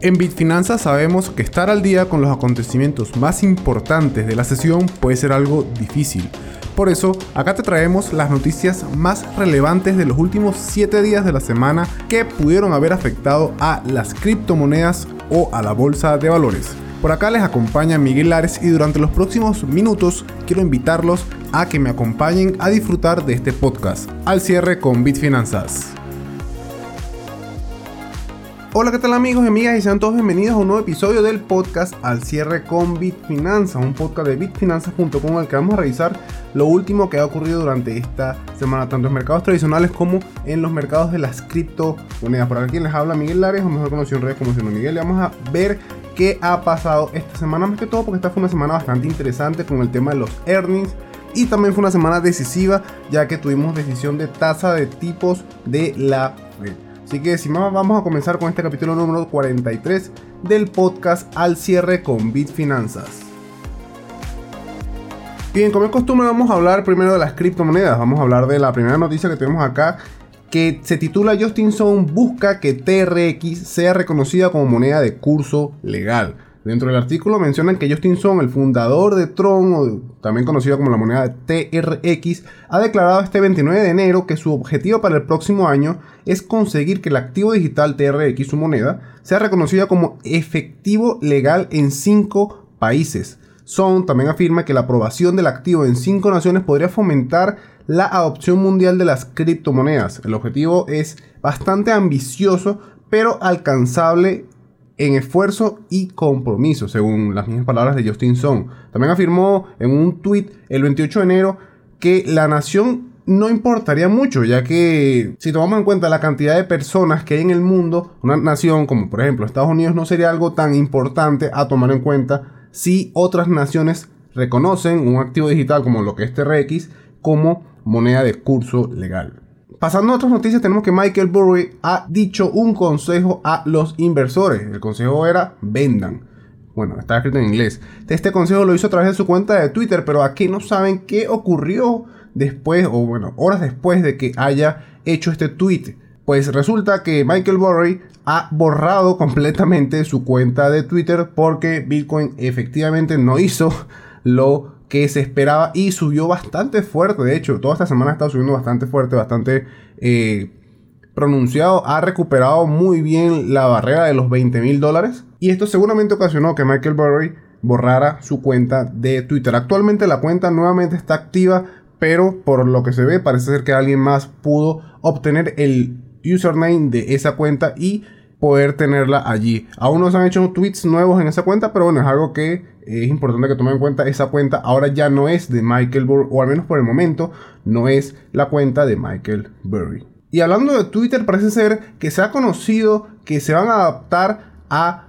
En Bitfinanzas sabemos que estar al día con los acontecimientos más importantes de la sesión puede ser algo difícil. Por eso, acá te traemos las noticias más relevantes de los últimos 7 días de la semana que pudieron haber afectado a las criptomonedas o a la bolsa de valores. Por acá les acompaña Miguel Lares y durante los próximos minutos quiero invitarlos a que me acompañen a disfrutar de este podcast. Al cierre con Bitfinanzas. Hola, ¿qué tal amigos y amigas? Y sean todos bienvenidos a un nuevo episodio del podcast Al cierre con Bitfinanzas, un podcast de bitfinanzas.com en el que vamos a revisar lo último que ha ocurrido durante esta semana, tanto en mercados tradicionales como en los mercados de las criptomonedas. Por aquí les habla Miguel Lares, o mejor conocido en redes como siendo Miguel. Y vamos a ver qué ha pasado esta semana, más que todo porque esta fue una semana bastante interesante con el tema de los earnings. Y también fue una semana decisiva, ya que tuvimos decisión de tasa de tipos de la Fed. Así que sin más vamos a comenzar con este capítulo número 43 del podcast Al cierre con Bitfinanzas. Bien, como es costumbre vamos a hablar primero de las criptomonedas. Vamos a hablar de la primera noticia que tenemos acá que se titula Justin Sun busca que TRX sea reconocida como moneda de curso legal. Dentro del artículo mencionan que Justin Sun, el fundador de Tron, o también conocido como la moneda TRX, ha declarado este 29 de enero que su objetivo para el próximo año es conseguir que el activo digital TRX, su moneda, sea reconocida como efectivo legal en cinco países. Son también afirma que la aprobación del activo en cinco naciones podría fomentar la adopción mundial de las criptomonedas. El objetivo es bastante ambicioso, pero alcanzable en esfuerzo y compromiso, según las mismas palabras de Justin Song. También afirmó en un tweet el 28 de enero que la nación no importaría mucho, ya que si tomamos en cuenta la cantidad de personas que hay en el mundo, una nación como por ejemplo Estados Unidos no sería algo tan importante a tomar en cuenta si otras naciones reconocen un activo digital como lo que es TRX como moneda de curso legal. Pasando a otras noticias, tenemos que Michael Burry ha dicho un consejo a los inversores. El consejo era vendan. Bueno, está escrito en inglés. Este consejo lo hizo a través de su cuenta de Twitter, pero aquí no saben qué ocurrió después, o bueno, horas después de que haya hecho este tweet. Pues resulta que Michael Burry ha borrado completamente su cuenta de Twitter porque Bitcoin efectivamente no hizo lo que se esperaba y subió bastante fuerte. De hecho, toda esta semana ha estado subiendo bastante fuerte, bastante eh, pronunciado. Ha recuperado muy bien la barrera de los 20 mil dólares. Y esto seguramente ocasionó que Michael Burry borrara su cuenta de Twitter. Actualmente la cuenta nuevamente está activa, pero por lo que se ve parece ser que alguien más pudo obtener el username de esa cuenta y poder tenerla allí. Aún no se han hecho tweets nuevos en esa cuenta, pero bueno, es algo que es importante que tomen en cuenta. Esa cuenta ahora ya no es de Michael Burry, o al menos por el momento, no es la cuenta de Michael Burry. Y hablando de Twitter, parece ser que se ha conocido que se van a adaptar a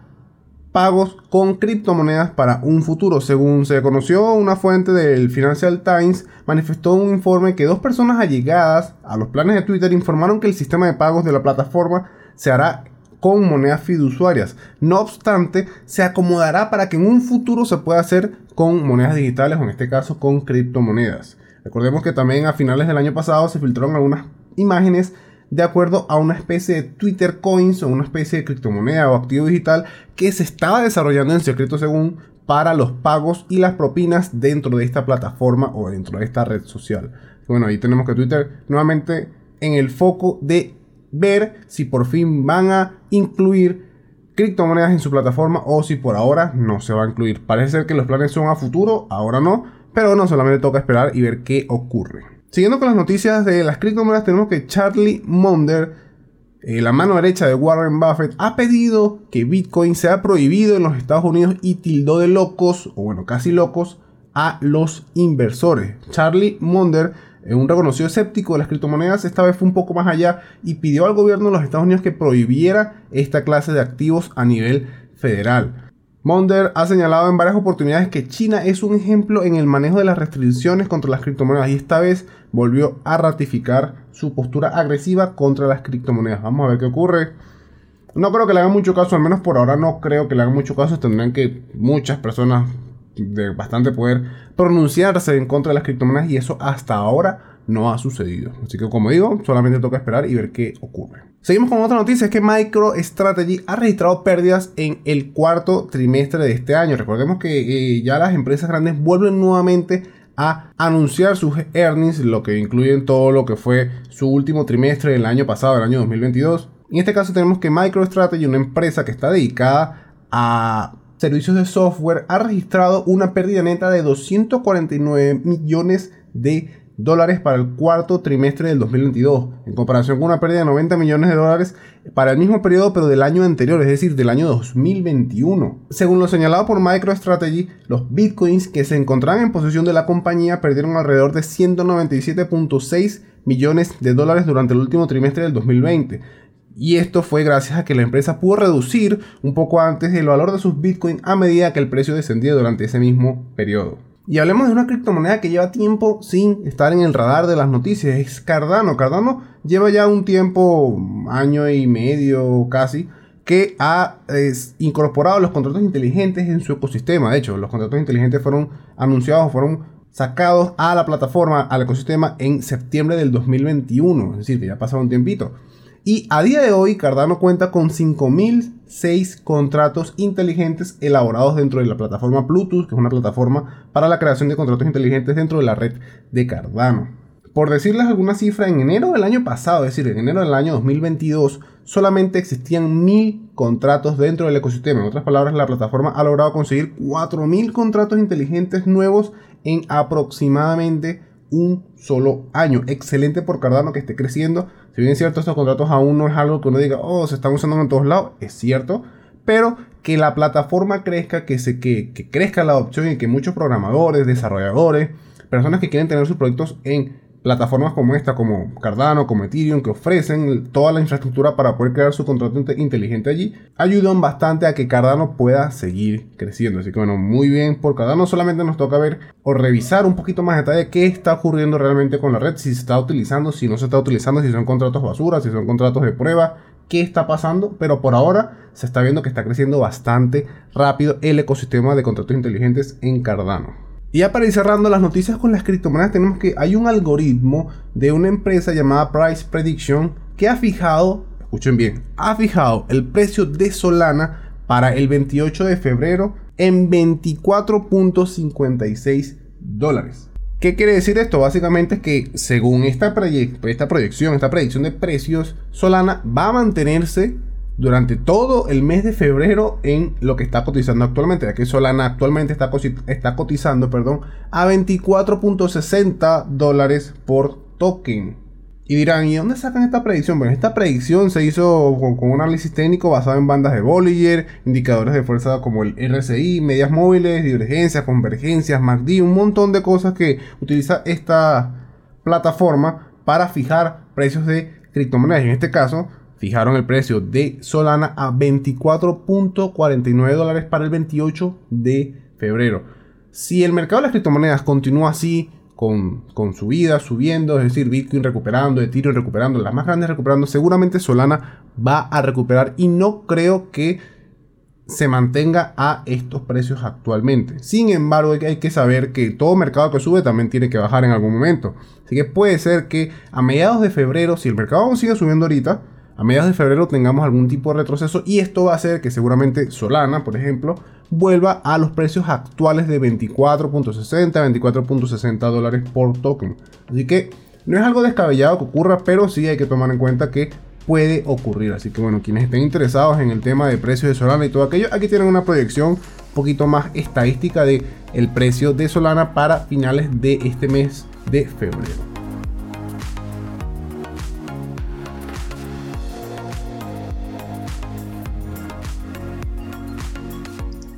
pagos con criptomonedas para un futuro. Según se conoció, una fuente del Financial Times manifestó un informe que dos personas allegadas a los planes de Twitter informaron que el sistema de pagos de la plataforma se hará con monedas fiduciarias. No obstante, se acomodará para que en un futuro se pueda hacer con monedas digitales o en este caso con criptomonedas. Recordemos que también a finales del año pasado se filtraron algunas imágenes de acuerdo a una especie de Twitter Coins o una especie de criptomoneda o activo digital que se estaba desarrollando en secreto según para los pagos y las propinas dentro de esta plataforma o dentro de esta red social. Bueno, ahí tenemos que Twitter nuevamente en el foco de ver si por fin van a incluir criptomonedas en su plataforma o si por ahora no se va a incluir. Parece ser que los planes son a futuro, ahora no, pero no solamente toca esperar y ver qué ocurre. Siguiendo con las noticias de las criptomonedas, tenemos que Charlie Munger, eh, la mano derecha de Warren Buffett, ha pedido que Bitcoin sea prohibido en los Estados Unidos y tildó de locos, o bueno, casi locos, a los inversores. Charlie Munger un reconocido escéptico de las criptomonedas, esta vez fue un poco más allá y pidió al gobierno de los Estados Unidos que prohibiera esta clase de activos a nivel federal. Monder ha señalado en varias oportunidades que China es un ejemplo en el manejo de las restricciones contra las criptomonedas y esta vez volvió a ratificar su postura agresiva contra las criptomonedas. Vamos a ver qué ocurre. No creo que le hagan mucho caso, al menos por ahora no creo que le hagan mucho caso. Tendrán que muchas personas de bastante poder pronunciarse en contra de las criptomonedas y eso hasta ahora no ha sucedido. Así que como digo, solamente toca esperar y ver qué ocurre. Seguimos con otra noticia, es que MicroStrategy ha registrado pérdidas en el cuarto trimestre de este año. Recordemos que eh, ya las empresas grandes vuelven nuevamente a anunciar sus earnings, lo que incluyen todo lo que fue su último trimestre del año pasado, el año 2022. En este caso tenemos que MicroStrategy, una empresa que está dedicada a servicios de software, ha registrado una pérdida neta de 249 millones de dólares para el cuarto trimestre del 2022, en comparación con una pérdida de 90 millones de dólares para el mismo periodo pero del año anterior, es decir, del año 2021. Según lo señalado por MicroStrategy, los bitcoins que se encontraban en posesión de la compañía perdieron alrededor de 197.6 millones de dólares durante el último trimestre del 2020. Y esto fue gracias a que la empresa pudo reducir un poco antes el valor de sus bitcoins a medida que el precio descendía durante ese mismo periodo. Y hablemos de una criptomoneda que lleva tiempo sin estar en el radar de las noticias. Es Cardano. Cardano lleva ya un tiempo, año y medio casi, que ha incorporado los contratos inteligentes en su ecosistema. De hecho, los contratos inteligentes fueron anunciados, fueron sacados a la plataforma, al ecosistema en septiembre del 2021. Es decir, que ya ha pasado un tiempito. Y a día de hoy Cardano cuenta con 5006 contratos inteligentes elaborados dentro de la plataforma Bluetooth, que es una plataforma para la creación de contratos inteligentes dentro de la red de Cardano. Por decirles alguna cifra, en enero del año pasado, es decir, en enero del año 2022, solamente existían 1000 contratos dentro del ecosistema. En otras palabras, la plataforma ha logrado conseguir 4000 contratos inteligentes nuevos en aproximadamente un solo año. Excelente por Cardano que esté creciendo. Si bien es cierto, estos contratos aún no es algo que uno diga, oh, se están usando en todos lados, es cierto, pero que la plataforma crezca, que, se, que, que crezca la adopción y que muchos programadores, desarrolladores, personas que quieren tener sus proyectos en plataformas como esta, como Cardano, como Ethereum, que ofrecen toda la infraestructura para poder crear su contrato inteligente allí, ayudan bastante a que Cardano pueda seguir creciendo. Así que bueno, muy bien por Cardano. Solamente nos toca ver o revisar un poquito más detalle qué está ocurriendo realmente con la red, si se está utilizando, si no se está utilizando, si son contratos basura, si son contratos de prueba, qué está pasando, pero por ahora se está viendo que está creciendo bastante rápido el ecosistema de contratos inteligentes en Cardano. Y ya para ir cerrando las noticias con las criptomonedas, tenemos que hay un algoritmo de una empresa llamada Price Prediction que ha fijado, escuchen bien, ha fijado el precio de Solana para el 28 de febrero en 24.56 dólares. ¿Qué quiere decir esto? Básicamente es que según esta, esta proyección, esta predicción de precios, Solana va a mantenerse durante todo el mes de febrero en lo que está cotizando actualmente, ya que Solana actualmente está, está cotizando perdón, a 24.60 dólares por token. Y dirán, ¿y dónde sacan esta predicción? Bueno, esta predicción se hizo con, un análisis técnico basado en bandas de Bollinger, indicadores de fuerza como el RSI, medias móviles, divergencias, convergencias, MACD, un montón de cosas que utiliza esta plataforma para fijar precios de criptomonedas. En este caso, fijaron el precio de Solana a 24.49 dólares para el 28 de febrero. Si el mercado de las criptomonedas continúa así, con, con subida, subiendo, es decir, Bitcoin recuperando, Ethereum recuperando, las más grandes recuperando, seguramente Solana va a recuperar y no creo que se mantenga a estos precios actualmente. Sin embargo, hay que saber que todo mercado que sube también tiene que bajar en algún momento. Así que puede ser que a mediados de febrero, si el mercado sigue subiendo ahorita, a mediados de febrero tengamos algún tipo de retroceso y esto va a hacer que seguramente Solana, por ejemplo, vuelva a los precios actuales de 24.60, 24.60 dólares por token. Así que no es algo descabellado que ocurra, pero sí hay que tomar en cuenta que puede ocurrir. Así que bueno, quienes estén interesados en el tema de precios de Solana y todo aquello, aquí tienen una proyección un poquito más estadística de el precio de Solana para finales de este mes de febrero.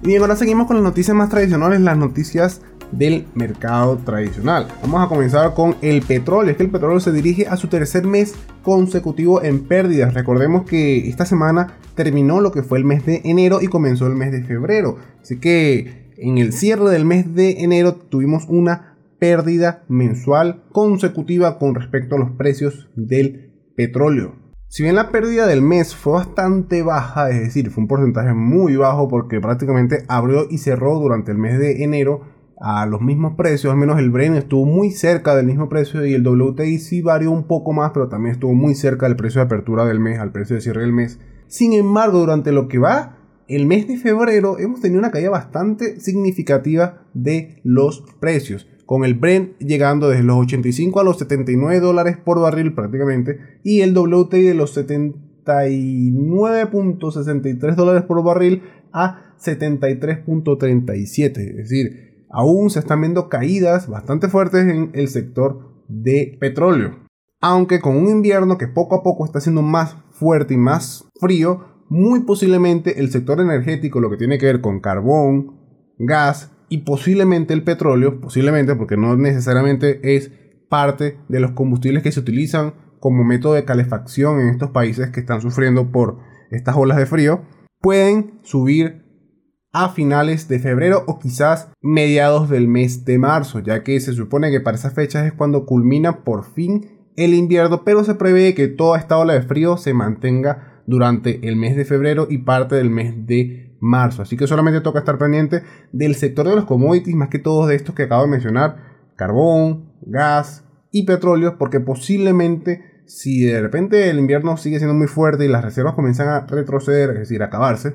Bien, ahora seguimos con las noticias más tradicionales, las noticias del mercado tradicional. Vamos a comenzar con el petróleo. Es que el petróleo se dirige a su tercer mes consecutivo en pérdidas. Recordemos que esta semana terminó lo que fue el mes de enero y comenzó el mes de febrero. Así que en el cierre del mes de enero tuvimos una pérdida mensual consecutiva con respecto a los precios del petróleo. Si bien la pérdida del mes fue bastante baja, es decir, fue un porcentaje muy bajo porque prácticamente abrió y cerró durante el mes de enero a los mismos precios, al menos el Bren estuvo muy cerca del mismo precio y el WTI sí varió un poco más, pero también estuvo muy cerca del precio de apertura del mes, al precio de cierre del mes. Sin embargo, durante lo que va el mes de febrero hemos tenido una caída bastante significativa de los precios, con el Brent llegando desde los 85 a los 79 dólares por barril prácticamente y el WTI de los 79.63 dólares por barril a 73.37, es decir, aún se están viendo caídas bastante fuertes en el sector de petróleo. Aunque con un invierno que poco a poco está siendo más fuerte y más frío, muy posiblemente el sector energético, lo que tiene que ver con carbón, gas y posiblemente el petróleo, posiblemente porque no necesariamente es parte de los combustibles que se utilizan como método de calefacción en estos países que están sufriendo por estas olas de frío, pueden subir a finales de febrero o quizás mediados del mes de marzo, ya que se supone que para esas fechas es cuando culmina por fin el invierno, pero se prevé que toda esta ola de frío se mantenga durante el mes de febrero y parte del mes de marzo. Así que solamente toca estar pendiente del sector de los commodities, más que todos de estos que acabo de mencionar, carbón, gas y petróleo, porque posiblemente si de repente el invierno sigue siendo muy fuerte y las reservas comienzan a retroceder, es decir, a acabarse,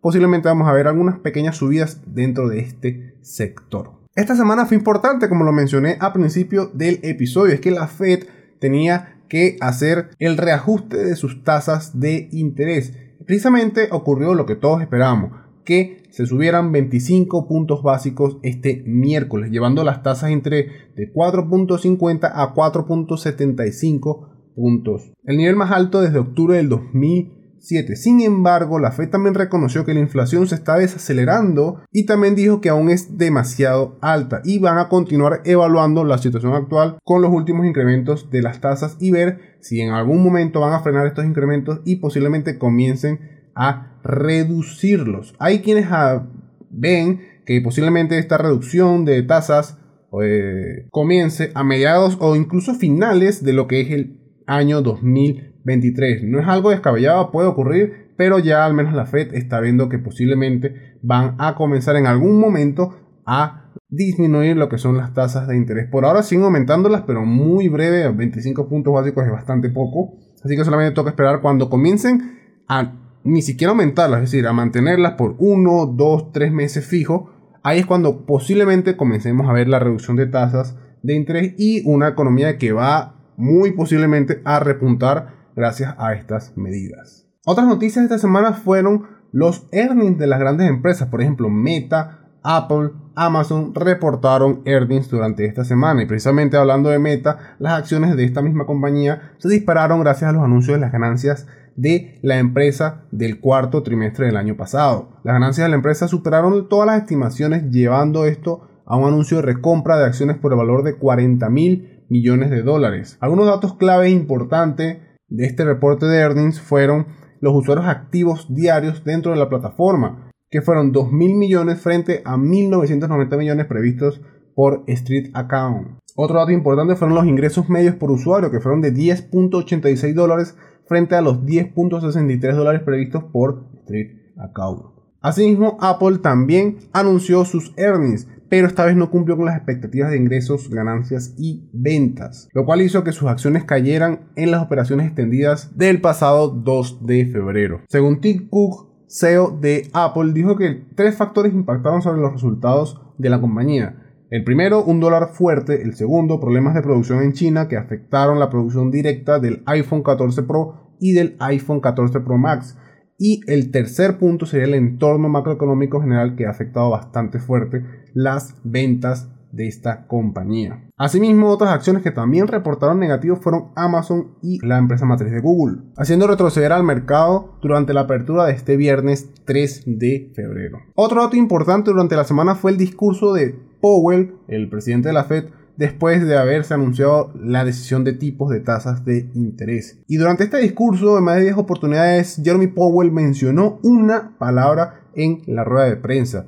posiblemente vamos a ver algunas pequeñas subidas dentro de este sector. Esta semana fue importante, como lo mencioné al principio del episodio, es que la Fed tenía que hacer el reajuste de sus tasas de interés. Precisamente ocurrió lo que todos esperábamos, que se subieran 25 puntos básicos este miércoles, llevando las tasas entre de 4.50 a 4.75 puntos. El nivel más alto desde octubre del 2000 sin embargo, la Fed también reconoció que la inflación se está desacelerando y también dijo que aún es demasiado alta y van a continuar evaluando la situación actual con los últimos incrementos de las tasas y ver si en algún momento van a frenar estos incrementos y posiblemente comiencen a reducirlos. Hay quienes ah, ven que posiblemente esta reducción de tasas eh, comience a mediados o incluso finales de lo que es el año 2020 23. No es algo descabellado, puede ocurrir, pero ya al menos la Fed está viendo que posiblemente van a comenzar en algún momento a disminuir lo que son las tasas de interés. Por ahora siguen aumentándolas, pero muy breve, 25 puntos básicos es bastante poco. Así que solamente toca esperar cuando comiencen a ni siquiera aumentarlas, es decir, a mantenerlas por 1, 2, 3 meses fijo. Ahí es cuando posiblemente comencemos a ver la reducción de tasas de interés y una economía que va muy posiblemente a repuntar gracias a estas medidas. Otras noticias de esta semana fueron los earnings de las grandes empresas, por ejemplo Meta, Apple, Amazon reportaron earnings durante esta semana y precisamente hablando de Meta, las acciones de esta misma compañía se dispararon gracias a los anuncios de las ganancias de la empresa del cuarto trimestre del año pasado. Las ganancias de la empresa superaron todas las estimaciones llevando esto a un anuncio de recompra de acciones por el valor de 40 mil millones de dólares. Algunos datos clave importantes de este reporte de earnings fueron los usuarios activos diarios dentro de la plataforma, que fueron 2.000 millones frente a 1.990 millones previstos por Street Account. Otro dato importante fueron los ingresos medios por usuario, que fueron de 10.86 dólares frente a los 10.63 dólares previstos por Street Account. Asimismo, Apple también anunció sus earnings, pero esta vez no cumplió con las expectativas de ingresos, ganancias y ventas, lo cual hizo que sus acciones cayeran en las operaciones extendidas del pasado 2 de febrero. Según Tim Cook, CEO de Apple, dijo que tres factores impactaron sobre los resultados de la compañía. El primero, un dólar fuerte. El segundo, problemas de producción en China que afectaron la producción directa del iPhone 14 Pro y del iPhone 14 Pro Max. Y el tercer punto sería el entorno macroeconómico general que ha afectado bastante fuerte las ventas de esta compañía. Asimismo, otras acciones que también reportaron negativos fueron Amazon y la empresa matriz de Google, haciendo retroceder al mercado durante la apertura de este viernes 3 de febrero. Otro dato importante durante la semana fue el discurso de Powell, el presidente de la Fed, después de haberse anunciado la decisión de tipos de tasas de interés. Y durante este discurso, en más de 10 oportunidades, Jeremy Powell mencionó una palabra en la rueda de prensa.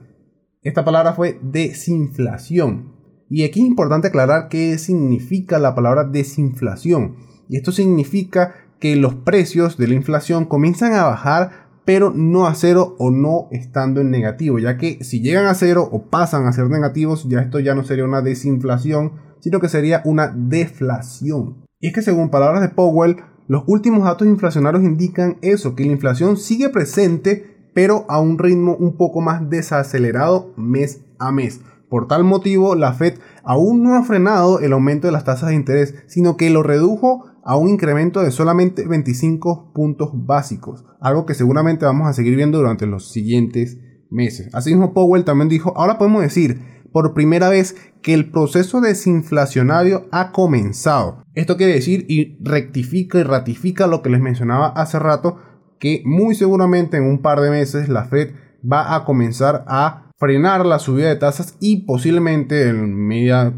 Esta palabra fue desinflación. Y aquí es importante aclarar qué significa la palabra desinflación. Y esto significa que los precios de la inflación comienzan a bajar pero no a cero o no estando en negativo, ya que si llegan a cero o pasan a ser negativos, ya esto ya no sería una desinflación, sino que sería una deflación. Y es que según palabras de Powell, los últimos datos inflacionarios indican eso, que la inflación sigue presente, pero a un ritmo un poco más desacelerado mes a mes. Por tal motivo, la Fed aún no ha frenado el aumento de las tasas de interés, sino que lo redujo a un incremento de solamente 25 puntos básicos, algo que seguramente vamos a seguir viendo durante los siguientes meses. Asimismo, Powell también dijo, ahora podemos decir por primera vez que el proceso desinflacionario ha comenzado. Esto quiere decir y rectifica y ratifica lo que les mencionaba hace rato, que muy seguramente en un par de meses la Fed va a comenzar a frenar la subida de tasas y posiblemente en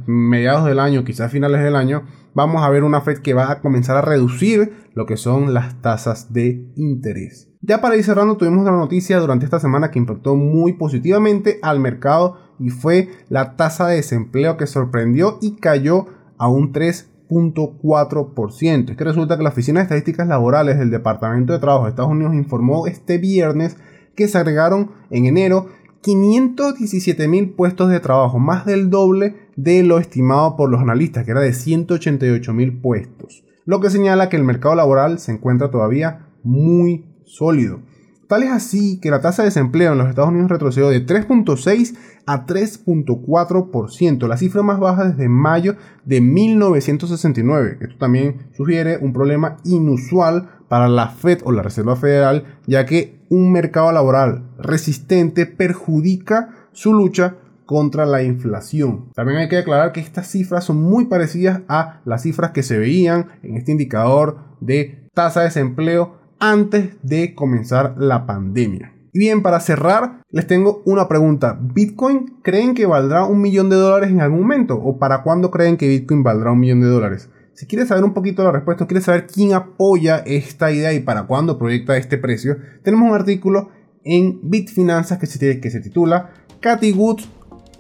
mediados del año, quizás finales del año, vamos a ver una Fed que va a comenzar a reducir lo que son las tasas de interés. Ya para ir cerrando, tuvimos una noticia durante esta semana que impactó muy positivamente al mercado y fue la tasa de desempleo que sorprendió y cayó a un 3.4%. Es que resulta que la Oficina de Estadísticas Laborales del Departamento de Trabajo de Estados Unidos informó este viernes que se agregaron en enero 517 mil puestos de trabajo, más del doble de lo estimado por los analistas, que era de 188 mil puestos, lo que señala que el mercado laboral se encuentra todavía muy sólido. Tal es así que la tasa de desempleo en los Estados Unidos retrocedió de 3.6 a 3.4%, la cifra más baja desde mayo de 1969. Esto también sugiere un problema inusual para la Fed o la Reserva Federal, ya que un mercado laboral resistente perjudica su lucha contra la inflación. También hay que aclarar que estas cifras son muy parecidas a las cifras que se veían en este indicador de tasa de desempleo antes de comenzar la pandemia. Y bien, para cerrar, les tengo una pregunta. ¿Bitcoin creen que valdrá un millón de dólares en algún momento? ¿O para cuándo creen que Bitcoin valdrá un millón de dólares? Si quieres saber un poquito la respuesta, quieres saber quién apoya esta idea y para cuándo proyecta este precio, tenemos un artículo en Bitfinanzas que se, que se titula Cathy Woods,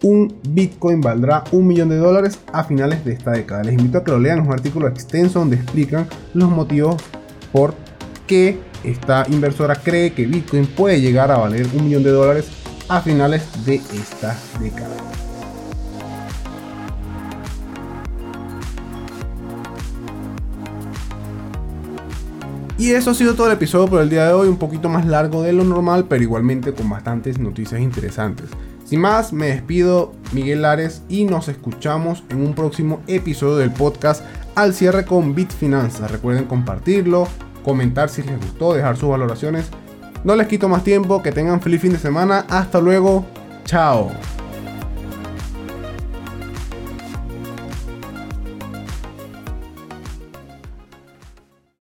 un Bitcoin valdrá un millón de dólares a finales de esta década. Les invito a que lo lean, es un artículo extenso donde explican los motivos por qué esta inversora cree que Bitcoin puede llegar a valer un millón de dólares a finales de esta década. Y eso ha sido todo el episodio por el día de hoy, un poquito más largo de lo normal, pero igualmente con bastantes noticias interesantes. Sin más, me despido Miguel Lares y nos escuchamos en un próximo episodio del podcast al cierre con Bitfinanzas. Recuerden compartirlo, comentar si les gustó, dejar sus valoraciones. No les quito más tiempo, que tengan feliz fin de semana. Hasta luego, chao.